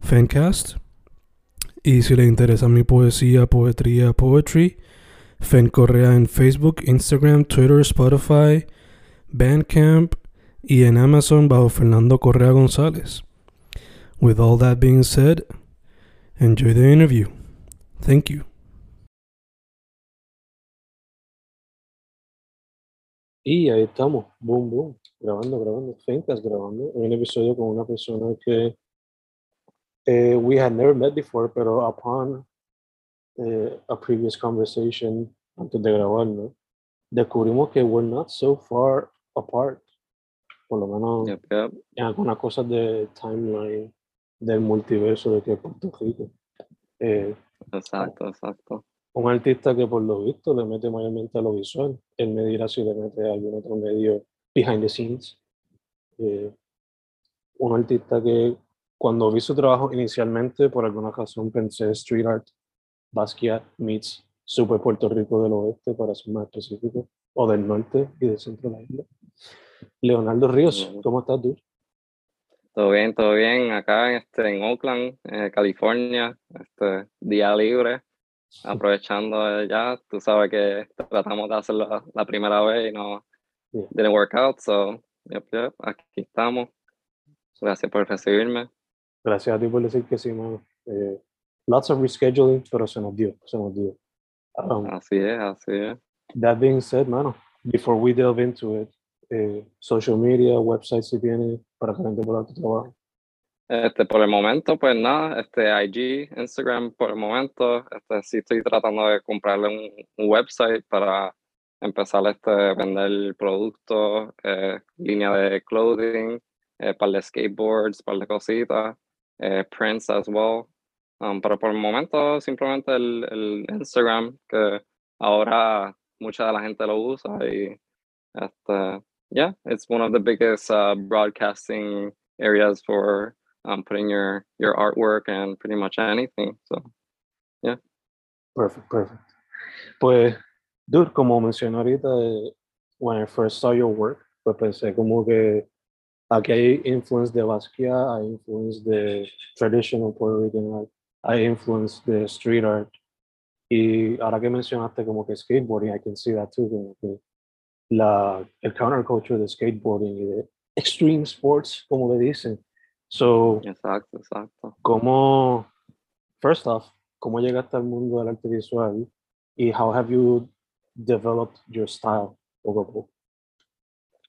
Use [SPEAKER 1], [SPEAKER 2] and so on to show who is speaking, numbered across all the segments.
[SPEAKER 1] Fencast. Y si le interesa mi poesía, poetría, poetry, Fen Correa en Facebook, Instagram, Twitter, Spotify, Bandcamp y en Amazon bajo Fernando Correa González. With all that being said, enjoy the interview. Thank you.
[SPEAKER 2] Y ahí estamos, boom, boom, grabando, grabando, Fencast grabando, un episodio con una persona que uh, we had never met before, pero upon uh, a previous conversation antes de grabar, ¿no? descubrimos que we're not so far apart, por lo menos
[SPEAKER 3] Yep, yep.
[SPEAKER 2] en algunas cosas de timeline del multiverso de que Puerto Rico. Eh,
[SPEAKER 3] Exacto, exacto.
[SPEAKER 2] un artista que por lo visto le mete mayormente a lo visual, él me dirá si le mete a algún otro medio behind the scenes. Eh, un artista que cuando vi su trabajo inicialmente, por alguna razón pensé street art, Basquiat meets Super Puerto Rico del Oeste, para ser más específico, o del norte y del centro de la isla. Leonardo Ríos. ¿cómo estás tú?
[SPEAKER 3] Todo bien, todo bien. Acá este, en Oakland, eh, California, este, día libre, aprovechando eh, ya. Tú sabes que tratamos de hacerlo la, la primera vez y no
[SPEAKER 2] Yeah.
[SPEAKER 3] didn't work out, so yep, yep, aquí estamos. Gracias por recibirme.
[SPEAKER 2] Gracias a ti por decir que sí, mano. Eh, lots of rescheduling, pero se nos dio, se nos dio. Um,
[SPEAKER 3] Así es, así es.
[SPEAKER 2] That being said, mano, before we delve into it, eh, social media, website si tiene para que la gente pueda tu trabajo.
[SPEAKER 3] Este, por el momento, pues nada, este IG, Instagram, por el momento, este, sí estoy tratando de comprarle un, un website para empezar este, vender productos, eh, línea de clothing, eh, par de skateboards, par de cositas, eh, prints as well. Um, pero por el momento, simplemente el, el Instagram, que ahora mucha de la gente lo usa y, este, yeah, it's one of the biggest uh, broadcasting areas for um, putting your your artwork and pretty much anything. So
[SPEAKER 2] Perfect, perfect. Pues, dude, como mencioné ahorita, eh, when I first saw your work, pues pensé como que aquí hay influence de Basquiat, hay influence de traditional Puerto Rican art, hay influence de street art. Y ahora que mencionaste como que skateboarding, I can see that too, como que la, el counterculture de skateboarding y de extreme sports, como le dicen. So,
[SPEAKER 3] exacto, exacto.
[SPEAKER 2] ¿Cómo, first off, cómo llegaste al mundo del arte visual y how have you developed your style poco a poco?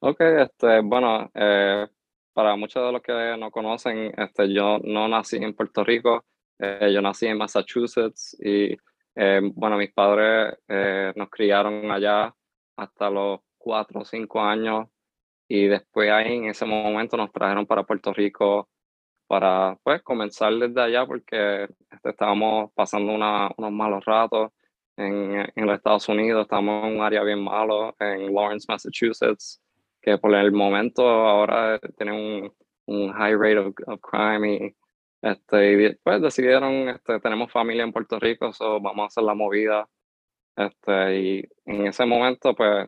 [SPEAKER 3] Ok, este, bueno, eh, para muchos de los que no conocen, este, yo no nací en Puerto Rico, eh, yo nací en Massachusetts y eh, bueno, mis padres eh, nos criaron allá hasta los cuatro o cinco años y después ahí en ese momento nos trajeron para Puerto Rico para pues comenzar desde allá porque este, estábamos pasando una- unos malos ratos en, en los Estados Unidos, estamos en un área bien malo, en Lawrence, Massachusetts que por el momento ahora tienen un, un high rate of, of crime y, este, y después decidieron, este, tenemos familia en Puerto Rico, so vamos a hacer la movida. Este, y en ese momento, pues,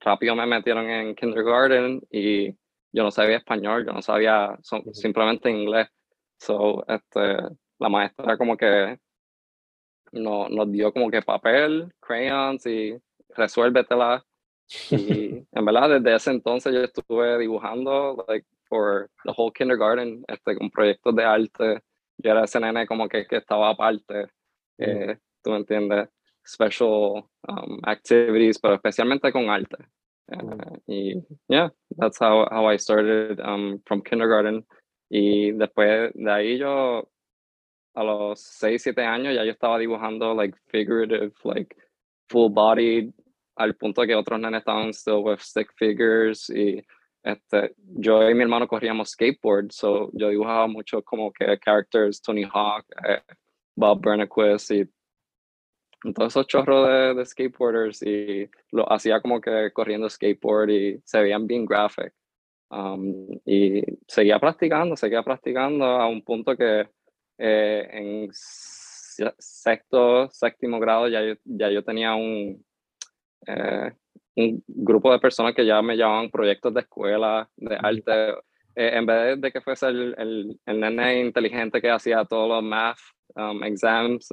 [SPEAKER 3] rápido me metieron en kindergarten y yo no sabía español, yo no sabía so- simplemente inglés. So, este, la maestra como que no, nos dio como que papel, crayons y resuélvetela. Y en verdad, desde ese entonces yo estuve dibujando, like, for the whole kindergarten, este, con proyectos de arte yo era ese nene como que, que estaba aparte, eh, tú me entiendes, special um, activities, pero especialmente con arte. Uh, y yeah, that's how, how I started um, from kindergarten. Y después de ahí yo, a los 6, 7 años, ya yo estaba dibujando like figurative, like full body, al punto de que otros nenes estaban still with stick figures. Y este, yo y mi hermano corríamos skateboard, so yo dibujaba mucho como que characters, Tony Hawk, eh, Bob Burnquist y todos esos chorros de, de, skateboarders y lo hacía como que corriendo skateboard y se veían bien graphic. Um, y seguía practicando, seguía practicando a un punto que eh, en sexto, séptimo grado ya yo, ya yo tenía un, eh, un grupo de personas que ya me llamaban proyectos de escuela, de arte. Eh, en vez de que fuese el, el, el, nene inteligente que hacía todos los math um, exams,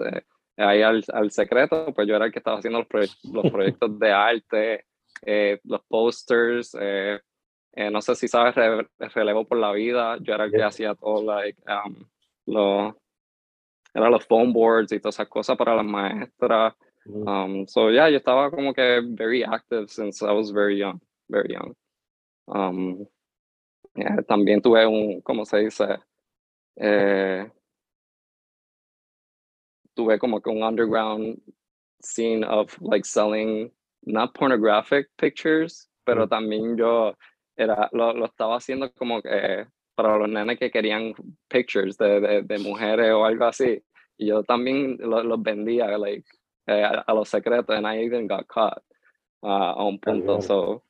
[SPEAKER 3] ahí al, al, secreto, pues yo era el que estaba haciendo los, los proyectos de arte, eh, los posters, eh, eh, no sé si sabes, relevo por la vida, yo era el que hacía todo, like, um, lo, era los phone boards y todas esas cosas para las maestras. Um, so yeah, yo estaba como que very active since I was very young, very young. Um, yeah, también tuve un, ¿cómo se dice? Eh, tuve como que un underground scene of like selling not pornographic pictures, pero también yo era, lo, lo, estaba haciendo como que para los nenes que querían pictures de, de, de mujeres o algo así. Y yo también los lo vendía like, eh, a, a, los secretos and I even got caught uh, a un punto. So,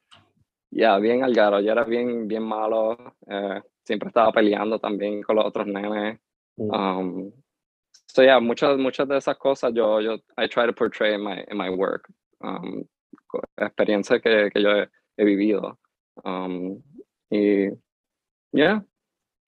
[SPEAKER 3] yeah, bien algaro. Yo era bien, bien malo. Eh, siempre estaba peleando también con los otros nenes. Um, so yeah, muchas, muchas de esas cosas yo, yo, I try to portray in my, in my work. Um, experiencia que, que yo he, he vivido. Um, y, yeah,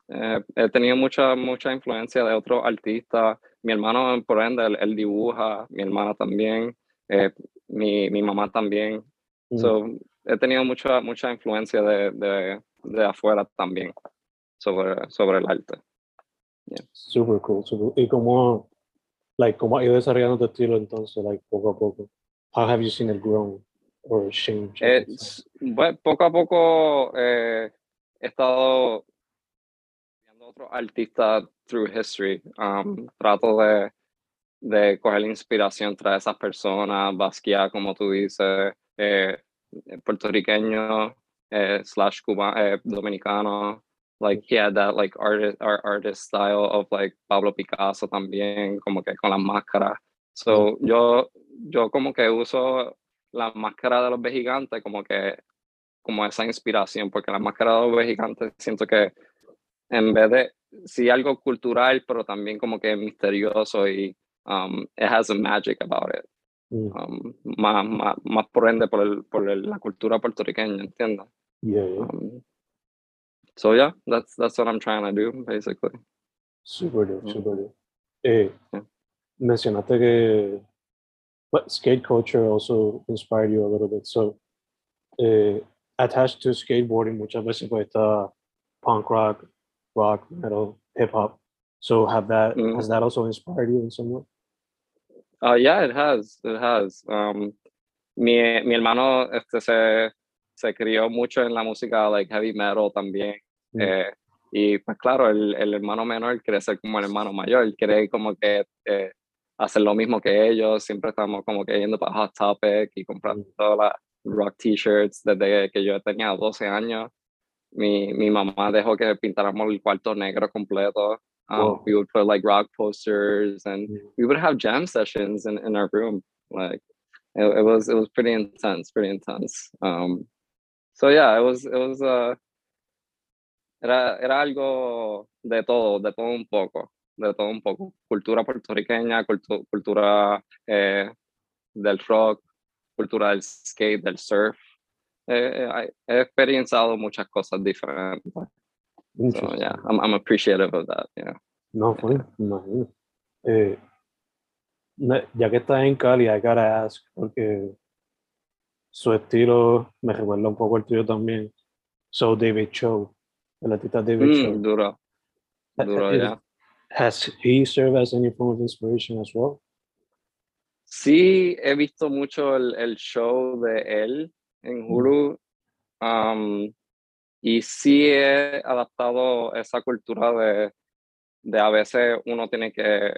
[SPEAKER 3] eh, he tenido mucha, mucha influencia de otros artistas. Mi hermano, por ende, él, dibuja, mi hermana también, eh, mi, mi mamá también. Mm. So, he tenido mucha, mucha influencia de, de, de afuera también sobre, sobre el arte.
[SPEAKER 2] Yeah. Super cool, super. ¿Y cómo, like, cómo ha ido desarrollando tu estilo entonces, like, poco a poco? How have you seen it grow or change?
[SPEAKER 3] Eh, bueno, poco a poco eh, he estado otros artistas through history. Um, trato de, de coger inspiración tras esas personas, Basquiat, como tú dices, eh, puertorriqueño, eh, slash cubano, eh, dominicano, like he had that like artist art artist style of like Pablo Picasso también como que con las máscaras so yo yo como que uso la máscara de los vejigantes como que como esa inspiración porque la máscara de los vejigantes siento que en vez de sí algo cultural pero también como que misterioso y um, it has a magic about it mm. um, más, más, más por ende por, el, por el, la cultura puertorriqueña entiendes
[SPEAKER 2] yeah, yeah. Um,
[SPEAKER 3] so yeah, that's that's what I'm trying to do basically.
[SPEAKER 2] Super dope, super dope. Eh. Mencionaste que what skate culture also inspired you a little bit. So eh, attached to skateboarding, muchas veces pues está punk rock, rock, metal, hip hop. So have that mm. has that also inspired you in some way?
[SPEAKER 3] Uh, yeah, it has. It has. Um, mi, mi hermano este, se se crió mucho en la música like heavy metal también. Mm. Eh, y pues claro, el, el, hermano menor quiere ser como el hermano mayor, quiere como que eh, hacer lo mismo que ellos, siempre estamos como que yendo para Hot Topic y comprando mm. todas las rock t-shirts desde que yo tenía 12 años. Mi, mi mamá dejó que pintáramos el cuarto negro completo. Um, We would put like rock posters and mm. we would have jam sessions in, in our room. Like it, it was it was pretty intense, pretty intense. Um, So yeah, it was, it was, uh, era, era algo de todo, de todo un poco, de todo un poco. Cultura puertorriqueña, cultu cultura eh, del rock, cultura del skate, del surf. Eh, he experienciado muchas cosas diferentes. So yeah, I'm, I'm appreciative of that, yeah.
[SPEAKER 2] No, fue, imagino. Eh, ya que estás en Cali, I gotta ask, porque su estilo me recuerda un poco el tuyo también. So David Cho, el artista David
[SPEAKER 3] mm,
[SPEAKER 2] Cho.
[SPEAKER 3] Duro, duro,
[SPEAKER 2] has,
[SPEAKER 3] yeah.
[SPEAKER 2] has he served as any form of inspiration as well?
[SPEAKER 3] Sí, he visto mucho el, el show de él en Hulu. Um, y sí he adaptado esa cultura de, de a veces uno tiene que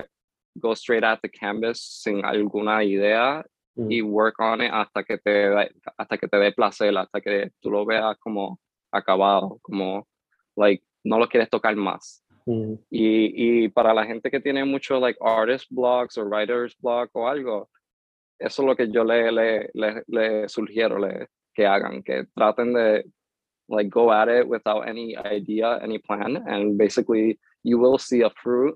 [SPEAKER 3] go straight at the canvas sin alguna idea
[SPEAKER 2] Mm.
[SPEAKER 3] y work on it hasta que te da- hasta que te dé placer, hasta que tú lo veas como acabado, como like no lo quieres tocar más.
[SPEAKER 2] Mm,
[SPEAKER 3] Y, y para la gente que tiene mucho like artist blogs o writers blog o algo, eso es lo que yo le, le, le, le sugiero le, que hagan, que traten de like go at it without any idea, any plan, and basically you will see a fruit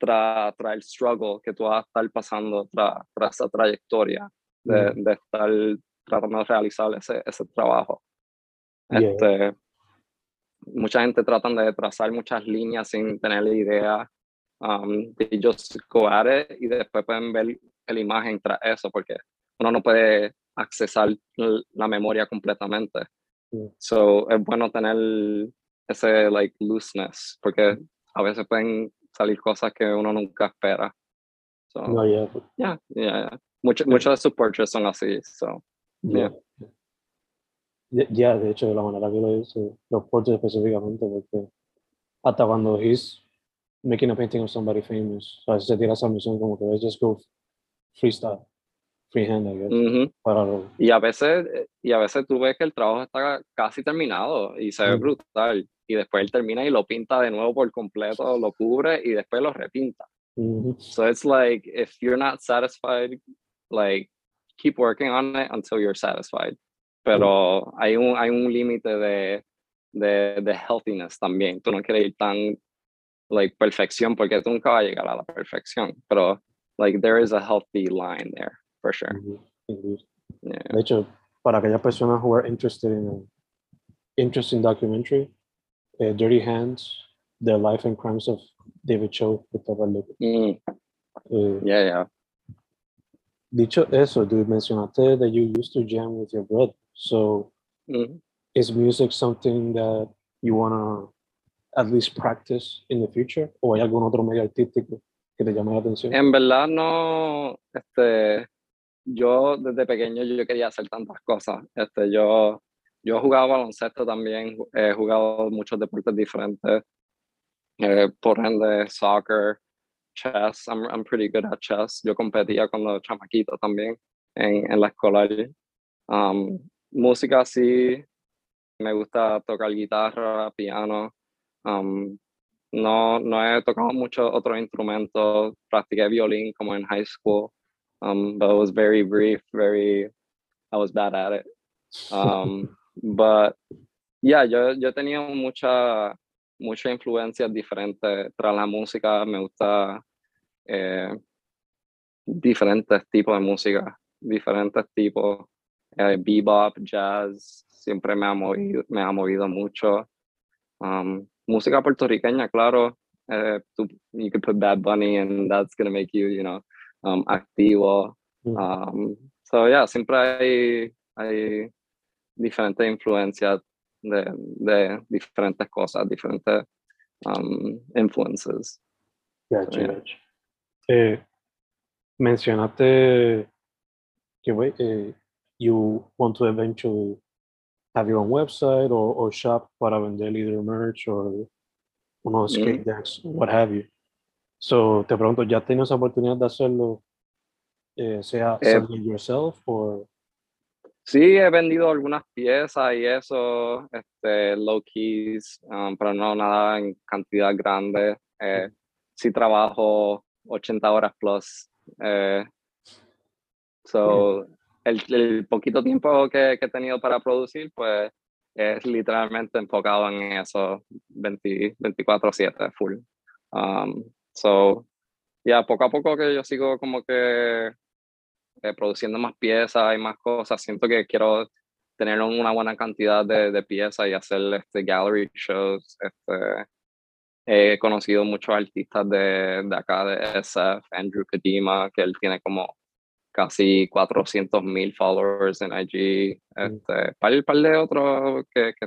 [SPEAKER 3] tras tra el struggle que tú vas a estar pasando tras tra esa trayectoria de, de estar tratando de realizar ese, ese trabajo.
[SPEAKER 2] Yeah.
[SPEAKER 3] Este, mucha gente tratan de trazar muchas líneas sin tener la idea. Um, they just go at it y después pueden ver la imagen tras eso porque uno no puede accesar la memoria completamente.
[SPEAKER 2] Mm.
[SPEAKER 3] So es bueno tener ese like looseness porque a veces pueden salir cosas que uno nunca espera. So,
[SPEAKER 2] No, yeah, but-
[SPEAKER 3] yeah, yeah, yeah. Mucho- Muchos de sus portraits son así. So,
[SPEAKER 2] yeah. Ya, ya, de hecho, de la manera que lo hice, los portraits específicamente, porque hasta cuando he's making a painting of somebody famous, a veces se tira esa misión como que let's just go freestyle, freehand, I guess,
[SPEAKER 3] ujú.
[SPEAKER 2] para lo-
[SPEAKER 3] Y a veces, eh, y a veces tú ves que el trabajo está casi terminado y se ve
[SPEAKER 2] Mm.
[SPEAKER 3] brutal. Y después él termina y lo pinta de nuevo por completo, lo cubre y después lo repinta.
[SPEAKER 2] Ujú.
[SPEAKER 3] So it's like, if you're not satisfied, like, keep working on it until you're satisfied. Pero hay un, hay un límite de, de, de healthiness también. Tú no quieres ir tan, like, perfección porque tú nunca vas a llegar a la perfección. Pero, like, there is a healthy line there, for sure.
[SPEAKER 2] Indeed, indeed.
[SPEAKER 3] Yeah.
[SPEAKER 2] De hecho, para aquellas personas who are interested in interesting documentary, eh, Dirty Hands, The Life and Crimes of David Cho, de.
[SPEAKER 3] Mm,
[SPEAKER 2] Eh,
[SPEAKER 3] yeah, yeah.
[SPEAKER 2] dicho eso, dude, mencionaste that you used to jam with your brother. So,
[SPEAKER 3] Mhm.
[SPEAKER 2] is music something that you want to at least practice in the future? ¿O hay algún otro medio artístico que te llame la atención?
[SPEAKER 3] En verdad no, este, yo desde pequeño yo quería hacer tantas cosas. Este, yo, yo jugaba baloncesto también, he jugado muchos deportes diferentes, eh, por ende soccer, chess, I'm, I'm pretty good at chess. Yo competía cuando chamaquito también en, en la escolar. Um, música sí, me gusta tocar guitarra, piano. Um, no, no he tocado muchos otros instrumentos. Practiqué violín como en high school, um, but it was very brief, very, I was bad at it. Um, but yeah, yo, yo he tenido mucha, mucha influencia diferente tras la música. Me gusta eh, diferentes tipos de música, diferentes tipos. Eh, bebop, jazz, siempre me ha movido, me ha movido mucho. Um, música puertorriqueña, claro. eh, you could put Bad Bunny and that's gonna make you, you know, um, activo.
[SPEAKER 2] Mm.
[SPEAKER 3] Um, so yeah, siempre hay, hay diferentes influencias de, de diferentes cosas, diferentes um, influences.
[SPEAKER 2] Gotcha,
[SPEAKER 3] yeah.
[SPEAKER 2] gotcha. Eh, mencionaste que wait, eh, you want to eventually have your own website or, or shop para vender either merch or unos
[SPEAKER 3] Mm.
[SPEAKER 2] skate decks, what have you. So te pregunto, ¿ya tienes oportunidad de hacerlo, eh, sea
[SPEAKER 3] Eh,
[SPEAKER 2] yourself or
[SPEAKER 3] Sí, he vendido algunas piezas y eso, este, low keys, um, pero no nada en cantidad grande. Eh, sí trabajo 80 horas plus. Eh, so, el, el poquito tiempo que, que he tenido para producir, pues es literalmente enfocado en eso 20 24/7 full. Um, so, ya poco a poco que yo sigo como que eh, produciendo más piezas y más cosas. Siento que quiero tener una buena cantidad de, de piezas y hacer este gallery shows. Este, he conocido muchos artistas de, de acá, de SF, Andrew Kadima, que él tiene como casi 400 mil followers en IG. Este, par, par de otros que, que,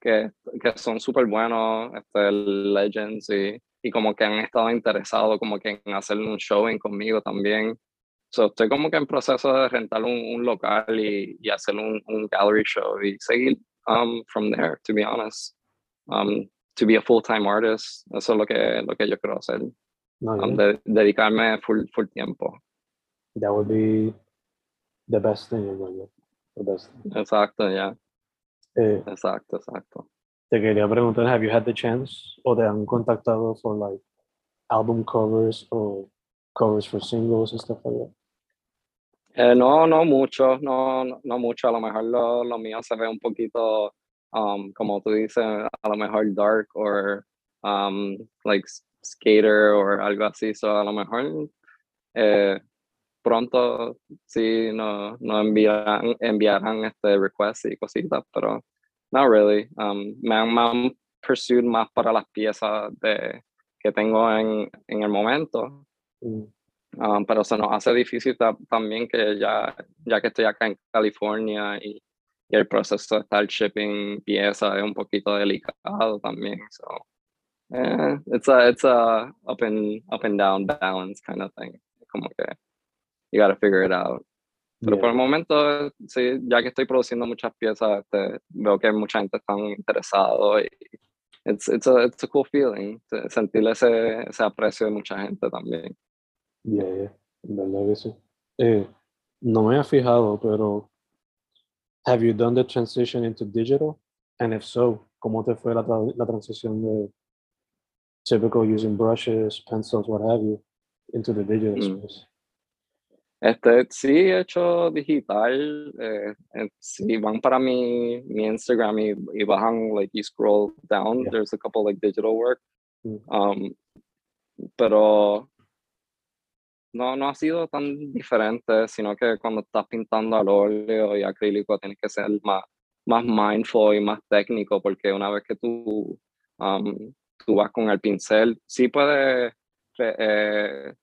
[SPEAKER 3] que, que son súper buenos, este, Legends y y como que han estado interesados como que en hacer un showing conmigo también. So, estoy como que en proceso de rentar un, un local y, y hacer un, un, gallery show y seguir um, from there, to be honest. Um, to be a full-time artist, eso es lo que, lo que yo quiero hacer. No, um, de, dedicarme full, full tiempo.
[SPEAKER 2] That would be the best thing, the best thing.
[SPEAKER 3] Exacto, ya. Yeah. Eh, exacto, exacto.
[SPEAKER 2] Te quería preguntar, have you had the chance o te han contactado for like album covers o covers for singles and stuff like that?
[SPEAKER 3] Eh, no, no mucho, no, no mucho. A lo mejor lo, lo mío se ve un poquito, um, como tú dices, a lo mejor dark o um, like skater o algo así. So a lo mejor eh, pronto sí no, no enviarán, enviarán este request y cositas, pero no really. Um, me, han, me han pursued más para las piezas de, que tengo en, en el momento. Mm. Um, pero se nos hace difícil también que ya, ya que estoy acá en California y, y el proceso de estar shipping piezas es un poquito delicado también. So, eh, it's a, it's a up and, up and down balance kind of thing. Como que you gotta figure it out. Pero por el momento, sí, ya que estoy produciendo muchas piezas, este, veo que mucha gente está interesada y it's, it's, a, it's a cool feeling, sentir ese, ese aprecio de mucha gente también.
[SPEAKER 2] Yeah, yeah, verdad que sí. Eh, no me he fijado, pero have you done the transition into digital? And if so, ¿cómo te fue la, la transición de typical using brushes, pencils, what have you, into the digital mm. space?
[SPEAKER 3] Este, sí, he hecho digital. Eh, si van para mi, mi Instagram y, y, bajan, like, you scroll down, yeah. there's a couple, like, digital work. Mm. Um, pero no, no ha sido tan diferente, sino que cuando estás pintando al óleo y acrílico tienes que ser más, más mindful y más técnico, porque una vez que tú, um, tú vas con el pincel, sí puedes eh,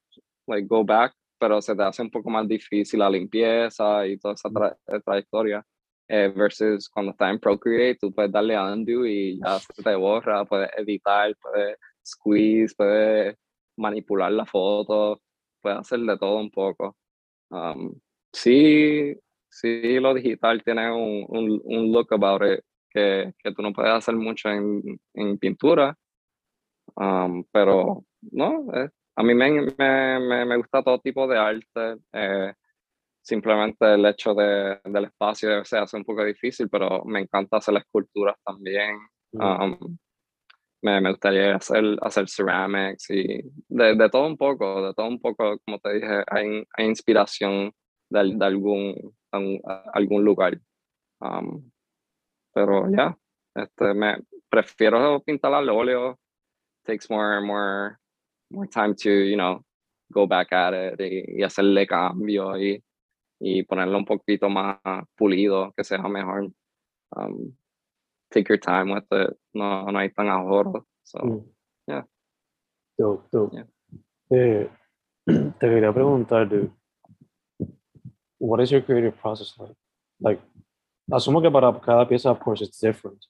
[SPEAKER 3] like, go back, pero se te hace un poco más difícil la limpieza y toda esa eh, trayectoria. Eh, versus cuando estás en Procreate, tú puedes darle undo y ya se te borra, puedes editar, puedes squeeze, puedes manipular la foto puede hacer de todo un poco. Um, sí, sí, lo digital tiene un, un, un, look about it que, que tú no puedes hacer mucho en, en pintura, um, pero no, eh, a mí me, me, me, gusta todo tipo de arte. Eh, simplemente el hecho de, del espacio se hace un poco difícil, pero me encanta hacer esculturas también. Mm. Um, me, me, gustaría hacer, hacer ceramics y de, de, todo un poco, de todo un poco, como te dije, hay, hay inspiración de, de algún, un, algún lugar. Um, pero ya, este, me prefiero pintar al óleo. Takes more, more, more time to, you know, go back at it y, y hacerle cambio y, y ponerlo un poquito más pulido, que sea mejor. Um, take your time with it. No, no hay tan ahorro. So, mm. yeah.
[SPEAKER 2] Dope, dope. Yeah. Eh, te quería preguntar, dude, what is your creative process like? Like, asumo que para cada pieza, of course, it's different.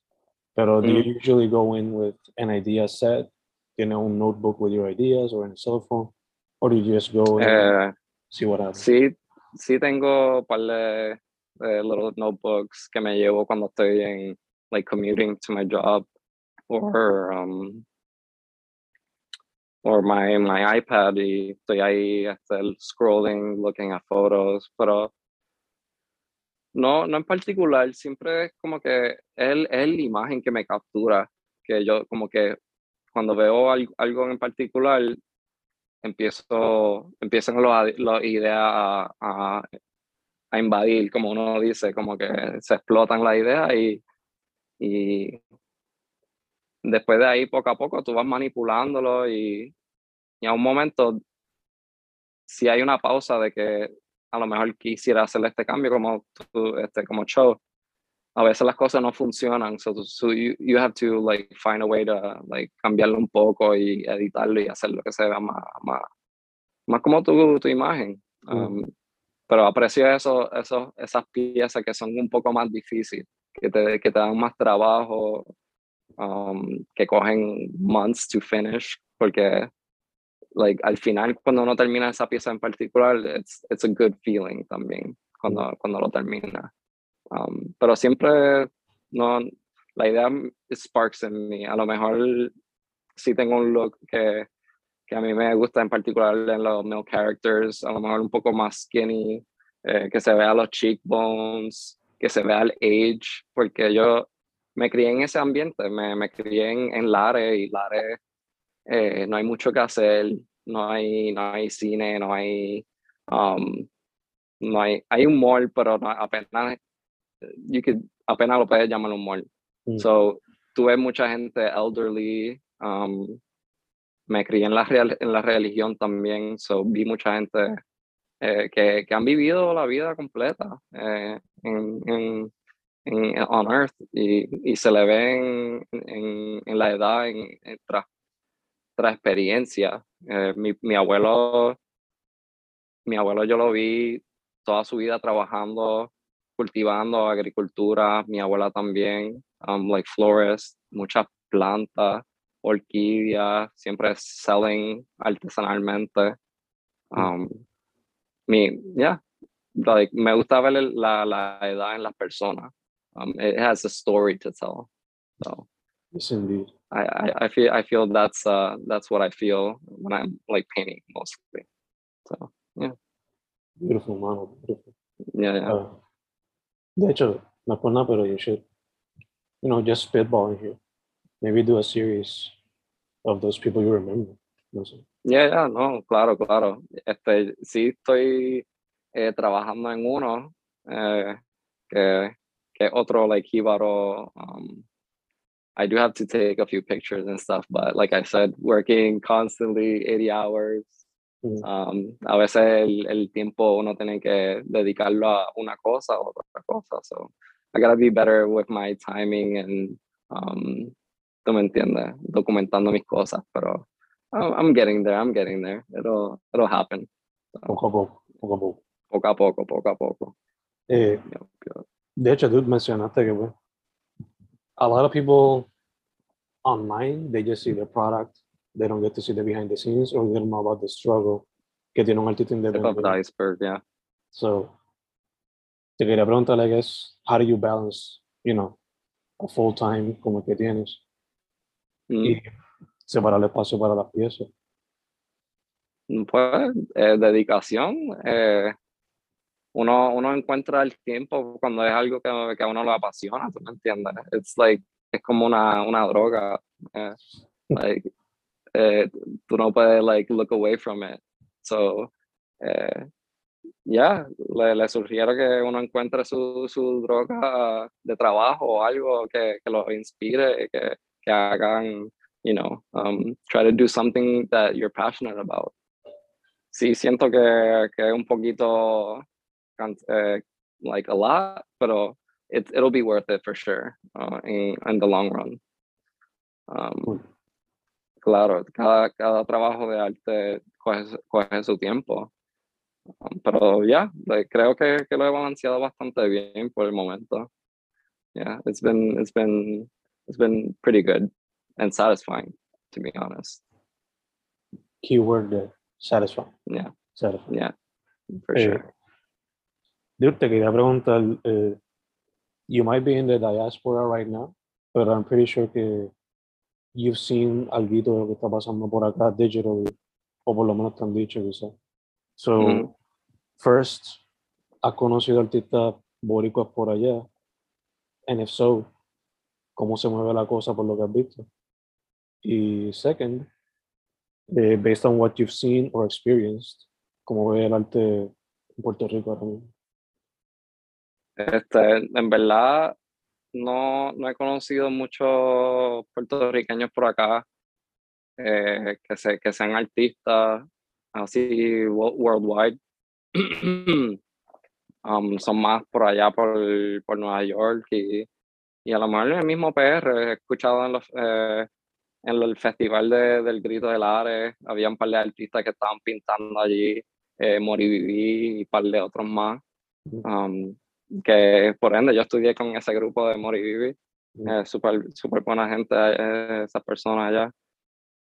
[SPEAKER 2] Pero do you mm. usually go in with an idea set? ¿Tiene un notebook with your ideas or in a cell phone? Or do you just go and eh, see what happens?
[SPEAKER 3] Sí, sí tengo par de, little notebooks que me llevo cuando estoy en like commuting to my job or um or my my iPad y estoy ahí hasta el scrolling, looking at photos, pero no, no en particular, siempre es como que es, es la imagen que me captura, que yo como que cuando veo algo, en particular, empiezo, empiezan las ideas a, a, invadir, como uno dice, como que se explotan las ideas y y después de ahí, poco a poco, tú vas manipulándolo y, y a un momento, si hay una pausa de que a lo mejor quisiera hacer este cambio como, este, como show, a veces las cosas no funcionan, so, so you, you, have to like find a way to like cambiarlo un poco y editarlo y hacer lo que se vea más, más, más como tu, tu imagen. Um, pero aprecio eso, eso, esas piezas que son un poco más difíciles que te, que te dan más trabajo, um, que cogen months to finish, porque like, al final cuando uno termina esa pieza en particular, it's, it's a good feeling también cuando, cuando lo termina. Um, pero siempre no, la idea sparks en mí. A lo mejor sí tengo un look que, que a mí me gusta en particular en los male characters, a lo mejor un poco más skinny, eh, que se vea los cheekbones, que se vea el age, porque yo me crié en ese ambiente, me, me crié en, en Lare y Lare eh, no hay mucho que hacer, no hay, no hay cine, no hay, um, no hay, hay un mall, pero no, apenas, you could, apenas lo puedes llamar un mall. Mm. So, tuve mucha gente elderly, um, me crié en la, real, en la religión también, so vi mucha gente eh, que, que, han vivido la vida completa eh, en, en, en, on earth y, y se le ven en, en, la edad en, tras, tras experiencia. Eh, mi, mi, abuelo, mi abuelo yo lo vi toda su vida trabajando, cultivando agricultura, mi abuela también, um, like florist, muchas plantas, orquídeas, siempre selling artesanalmente. Mm. Um, mi, yeah, like, me gusta ver la, la edad en las personas. Um, it has a story to tell. So
[SPEAKER 2] yes, indeed.
[SPEAKER 3] I, I, I feel I feel that's uh that's what I feel when I'm like painting mostly. So yeah.
[SPEAKER 2] Beautiful, man. Beautiful.
[SPEAKER 3] Yeah, yeah. Uh,
[SPEAKER 2] de hecho, no nada, pero you should, you know, just spitballing here. Maybe do a series of those people you remember. No sé.
[SPEAKER 3] Yeah, yeah, no, claro, claro. Este, sí estoy eh, trabajando en uno eh, que que otro like jíbaro. Um, I do have to take a few pictures and stuff, but like I said, working constantly 80 hours. Um, a veces el, el, tiempo uno tiene que dedicarlo a una cosa o otra cosa. So I gotta be better with my timing and um, tú me entiendes, documentando mis cosas, pero I'm getting there, I'm getting there. It'll, it'll happen.
[SPEAKER 2] So, poco a poco, poco a poco.
[SPEAKER 3] Poco a poco, poco a poco.
[SPEAKER 2] Eh. De hecho, tú mencionaste que, a lot of people online, they just see the product, they don't get to see the behind the scenes or they don't know about the struggle que tiene un artista independiente.
[SPEAKER 3] the iceberg, yeah.
[SPEAKER 2] So, te quería preguntar, I guess, how do you balance, you know, a full time como que tienes mm. y separar el espacio para las piezas?
[SPEAKER 3] Pues, eh, dedicación, eh, uno, uno encuentra el tiempo cuando es algo que, que a uno lo apasiona, ¿tú me entiendes? It's like, es como una, una droga. Eh, like, eh, tú no puedes like, look away from it. So, eh, ya, yeah, le, le, sugiero que uno encuentre su, su droga de trabajo o algo que, que lo inspire, que, que hagan, you know, um, try to do something that you're passionate about. Sí, siento que, que un poquito uh, like a lot, pero it, it'll be worth it for sure uh, in, in the long run. Um, claro, cada, cada trabajo de arte coge, coge su tiempo. Pero ya, yeah, creo que, que lo he balanceado bastante bien por el momento. Yeah, it's been it's been it's been pretty good and satisfying, to be honest.
[SPEAKER 2] Keyword uh, satisfying.
[SPEAKER 3] Yeah.
[SPEAKER 2] Satisfying.
[SPEAKER 3] Yeah, for sure.
[SPEAKER 2] Dude, te quería preguntar, uh, you might be in the diaspora right now, but I'm pretty sure que you've seen algo de lo que está pasando por acá digital, o por lo menos te han dicho quizás. So, mm -hmm. first, ¿has conocido artistas boricuas por allá? And if so, ¿cómo se mueve la cosa por lo que has visto? Y second, eh, based on what you've seen or experienced, ¿cómo ve el arte en Puerto Rico ahora mismo?
[SPEAKER 3] Este, en verdad, no, no he conocido muchos puertorriqueños por acá eh, que, se, que sean artistas así worldwide. um, son más por allá, por, por Nueva York y, y a lo mejor en el mismo PR. He escuchado en, los, eh, en el festival de, del Grito del Ares, había un par de artistas que estaban pintando allí, eh, Moriviví y un par de otros más. Um, que por ende yo estudié con ese grupo de Mori Vivi, eh, súper super buena gente, eh, esas personas allá.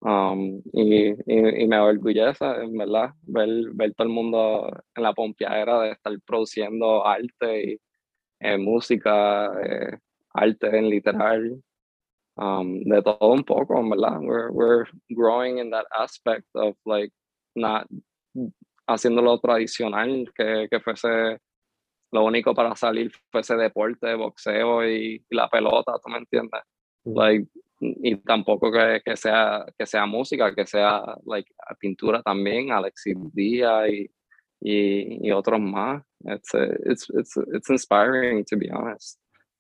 [SPEAKER 3] Um, y, y, me orgullece, en verdad, ver, ver todo el mundo en la pompeadera de estar produciendo arte y eh, música, eh, arte en literal, um, de todo un poco, en verdad. We're, we're growing in that aspect of like not haciéndolo tradicional, que, que fuese lo único para salir fuese deporte, boxeo y, y la pelota, ¿tú me entiendes? Like, y tampoco que, que, sea, que sea música, que sea like, pintura también, Alexis Díaz y, y, y, otros más. It's, it's, it's, it's inspiring, to be honest.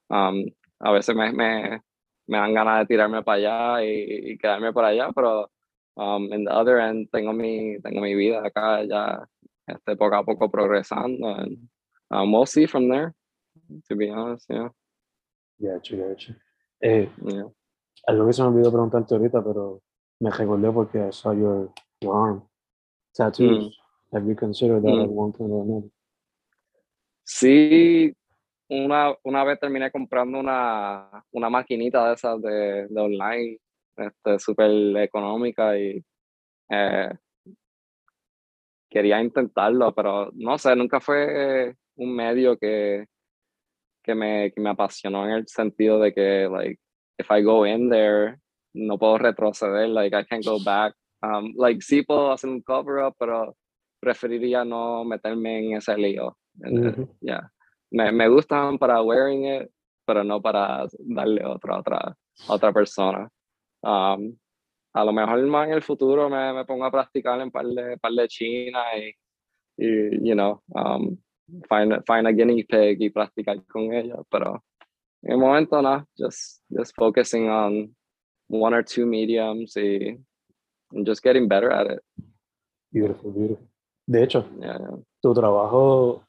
[SPEAKER 3] Um, a veces me, me, me, dan ganas de tirarme para allá y, y quedarme por allá, pero um, en the other end tengo mi, tengo mi vida acá ya este, poco a poco progresando. And, um, we'll see from there, to be honest, yeah.
[SPEAKER 2] Gotcha, gotcha. Eh, yeah. Algo que se me olvidó preguntarte ahorita, pero me recordé porque I saw your, your arm. Tattoos. Mm. Have you considered that mm. at one point or another?
[SPEAKER 3] Sí, una, una vez terminé comprando una, una maquinita de esas de, de online, este, súper económica y eh, quería intentarlo, pero no sé, nunca fue un medio que, que, me, que me apasionó en el sentido de que, like, if I go in there, no puedo retroceder, like I can't go back. Um, like sí puedo hacer un cover up, pero preferiría no meterme en ese lío. Mm yeah. me, me gustan para wearing it, pero no para darle otra otra otra persona. Um, a lo mejor más en el futuro me, me pongo a practicar en par de, par de China y, y, you know, um, find, find a guinea pig y practicar con ella, pero en el momento no, just, just focusing on one or two mediums y and just getting better at it.
[SPEAKER 2] Beautiful, beautiful. De hecho, yeah, yeah. tu trabajo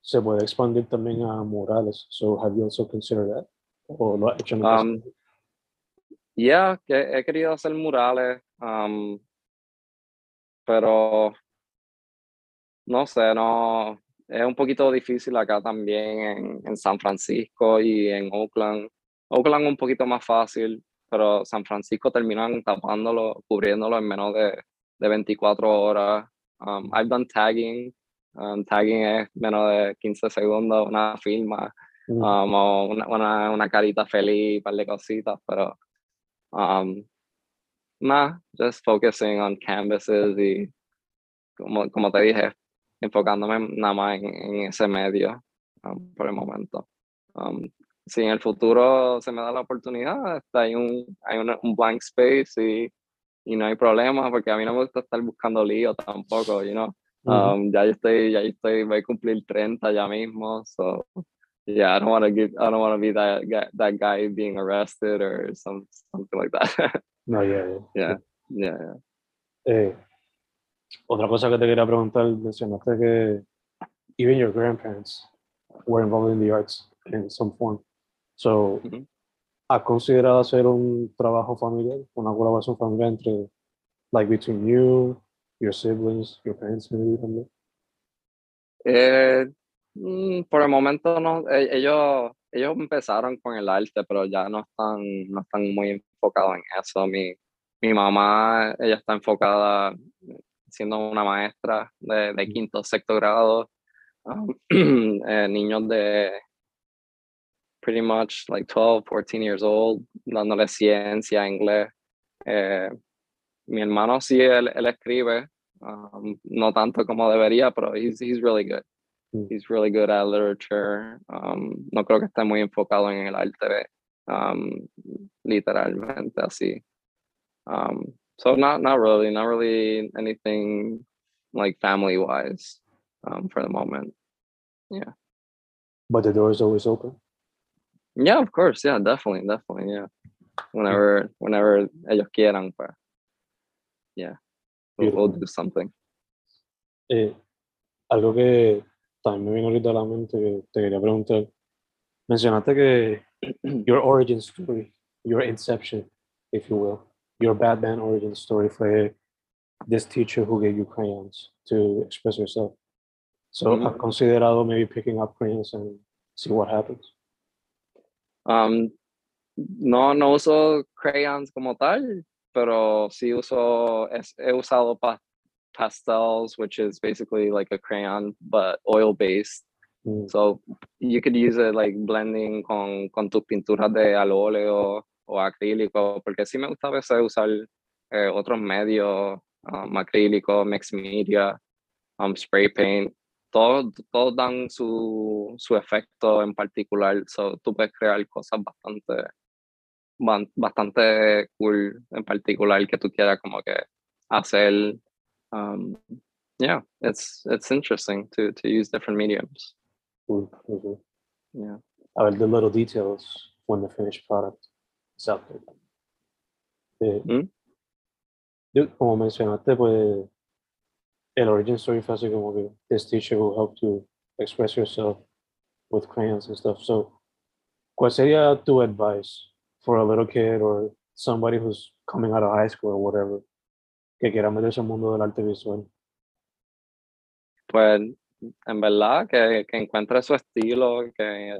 [SPEAKER 2] se puede expandir también a murales. So have you also considered that? ¿O lo has hecho en
[SPEAKER 3] um, Yeah, que he querido hacer murales, um, pero no sé, no, es un poquito difícil acá también en, en, San Francisco y en Oakland. Oakland un poquito más fácil, pero San Francisco terminan tapándolo, cubriéndolo en menos de, de 24 horas. Um, I've done tagging. Um, tagging es menos de 15 segundos, una firma, mm. um, o una, una, una, carita feliz, un par de cositas, pero um, más, just focusing on canvases y como, como te dije, enfocándome nada más en, ese medio um, por el momento. Um, si en el futuro se me da la oportunidad, está hay un, hay un blank space y, y, no hay problema, porque a mí no me gusta estar buscando lío tampoco, you know? Um, ya yo estoy, ya yo estoy, voy a cumplir 30 ya mismo, so yeah, I don't want to give, I don't want to be that guy, that guy being arrested or some, something like that.
[SPEAKER 2] no, yeah,
[SPEAKER 3] yeah, yeah, yeah.
[SPEAKER 2] Eh, Otra cosa que te quería preguntar, mencionaste que even your grandparents were involved in the arts in some form. So, ¿has considerado hacer un trabajo familiar, una colaboración familiar entre, like, between you, your siblings, your parents, maybe también?
[SPEAKER 3] Eh, mm, por el momento no. E, ellos, ellos empezaron con el arte, pero ya no están, no están muy enfocados en eso. Mi, mi mamá, ella está enfocada siendo una maestra de, de quinto, sexto grado, um, eh, niños de pretty much like 12, 14 years old, dándole ciencia, inglés. Eh, mi hermano sí, él, él escribe, um, no tanto como debería, pero he's, he's really good. Mm. He's really good at literature. Um, no creo que esté muy enfocado en el arte, um, literalmente así. Um, so not not really, not really anything like family wise um, for the moment. Yeah.
[SPEAKER 2] But the door is always open.
[SPEAKER 3] Yeah, of course. Yeah, definitely, definitely. Yeah. Whenever, whenever ellos quieran, pues, yeah, we'll, we'll do something.
[SPEAKER 2] Eh, algo que también me vino ahorita a la mente que te quería preguntar. Mencionaste que your origin story, your inception, if you will, your Batman origin story for this teacher who gave you crayons to express yourself. So mm-hmm. I've considerado maybe picking up crayons and see what happens.
[SPEAKER 3] Um, no, no uso crayons como tal. pero sí uso, he usado pa pastels, which is basically like a crayon, but oil based.
[SPEAKER 2] Mm.
[SPEAKER 3] So you could use it like blending con, con tus pinturas de al óleo o acrílico, porque sí me gusta a veces usar eh, otros medios, um, acrílico, mixed media, um, spray paint. Todos, todos dan su, su efecto en particular, so tú puedes crear cosas bastante, bastante cool en particular que tú quieras como que hacer. Um, yeah, it's, it's interesting to, to use different mediums.
[SPEAKER 2] Cool, cool, cool.
[SPEAKER 3] Yeah.
[SPEAKER 2] A ver, the little details when the finished product there. Eh,
[SPEAKER 3] Mm.
[SPEAKER 2] dude, como mencionaste, pues el origin story fue así como que this teacher will help you express yourself with crayons and stuff. So, ¿cuál sería tu advice for a little kid or somebody who's coming out of high school or whatever que quiera meterse al mundo del arte visual?
[SPEAKER 3] Pues en verdad que, que encuentre su estilo, que,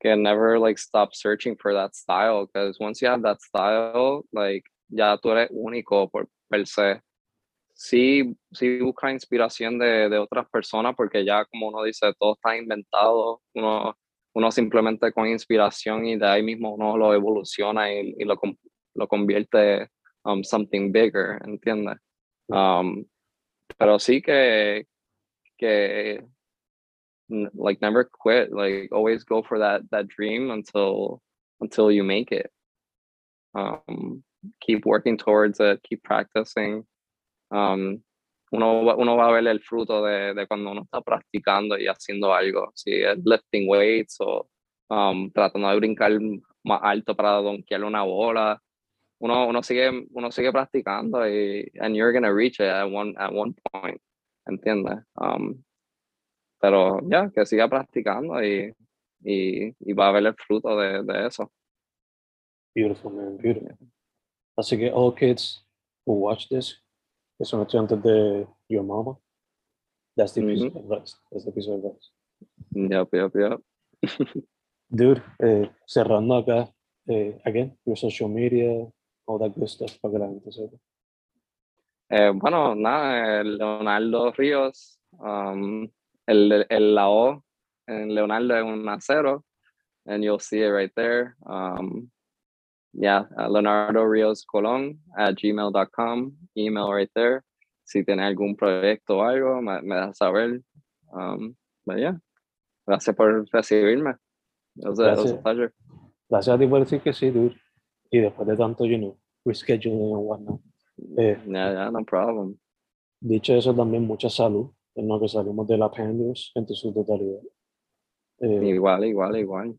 [SPEAKER 3] que never like stop searching for that style, because once you have that style, like ya tú eres único por per se. Sí, sí busca inspiración de, de otras personas porque ya como uno dice, todo está inventado, uno, uno simplemente con inspiración y de ahí mismo uno lo evoluciona y, y lo, lo convierte um, something bigger, ¿entiendes? Um, pero sí que, que like never quit like always go for that that dream until until you make it. Um keep working towards it keep practicing. Um uno, uno va a ver el fruto de, de cuando uno está practicando y haciendo algo si es lifting weights o um, tratando de brincar más alto para donkear una bola. Uno, uno sigue uno sigue practicando y and you're gonna reach it at one at one point ¿entiendes? Um, pero ya, que siga practicando y, y, y va a ver el fruto de, de eso.
[SPEAKER 2] Beautiful, man, beautiful. Así que all kids who watch this, que son estudiantes de Your Mama, that's the piece of advice. That's the piece of advice.
[SPEAKER 3] Yup, yup, yup.
[SPEAKER 2] Dude, eh, cerrando acá, eh, again, your social media, all that good stuff para que la gente sepa.
[SPEAKER 3] Eh, bueno, nada, eh, Leonardo Ríos, um, el, el la O en Leonardo es un acero, and you'll see it right there. Um, yeah, uh, Leonardo Rios Colón at gmail.com, email right there. Si tiene algún proyecto o algo, me, me das saber. Um, but yeah, gracias por recibirme. It was, a, it was a
[SPEAKER 2] Gracias.
[SPEAKER 3] pleasure.
[SPEAKER 2] Gracias a ti por decir que sí, dude. Y después de tanto, you know, rescheduling and whatnot. Eh,
[SPEAKER 3] Yeah, yeah, no problem.
[SPEAKER 2] dicho eso, también mucha salud en lo que salimos de la pandemia en su totalidad. Eh,
[SPEAKER 3] Igual, igual, igual.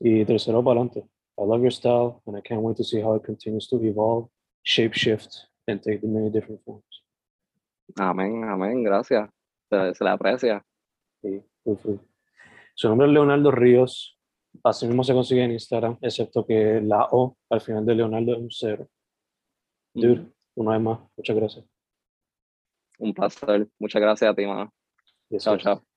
[SPEAKER 2] Y tercero para adelante. I love your style and I can't wait to see how it continues to evolve, shape shift, and take the many different forms.
[SPEAKER 3] Amén, amén, gracias. Se, se le aprecia.
[SPEAKER 2] Sí, muy cool. Su nombre es Leonardo Ríos. Así mismo se consigue en Instagram, excepto que la O al final de Leonardo es un cero. Dude, una vez más, muchas gracias.
[SPEAKER 3] Un placer. Muchas gracias a ti, mano. Chao, chao.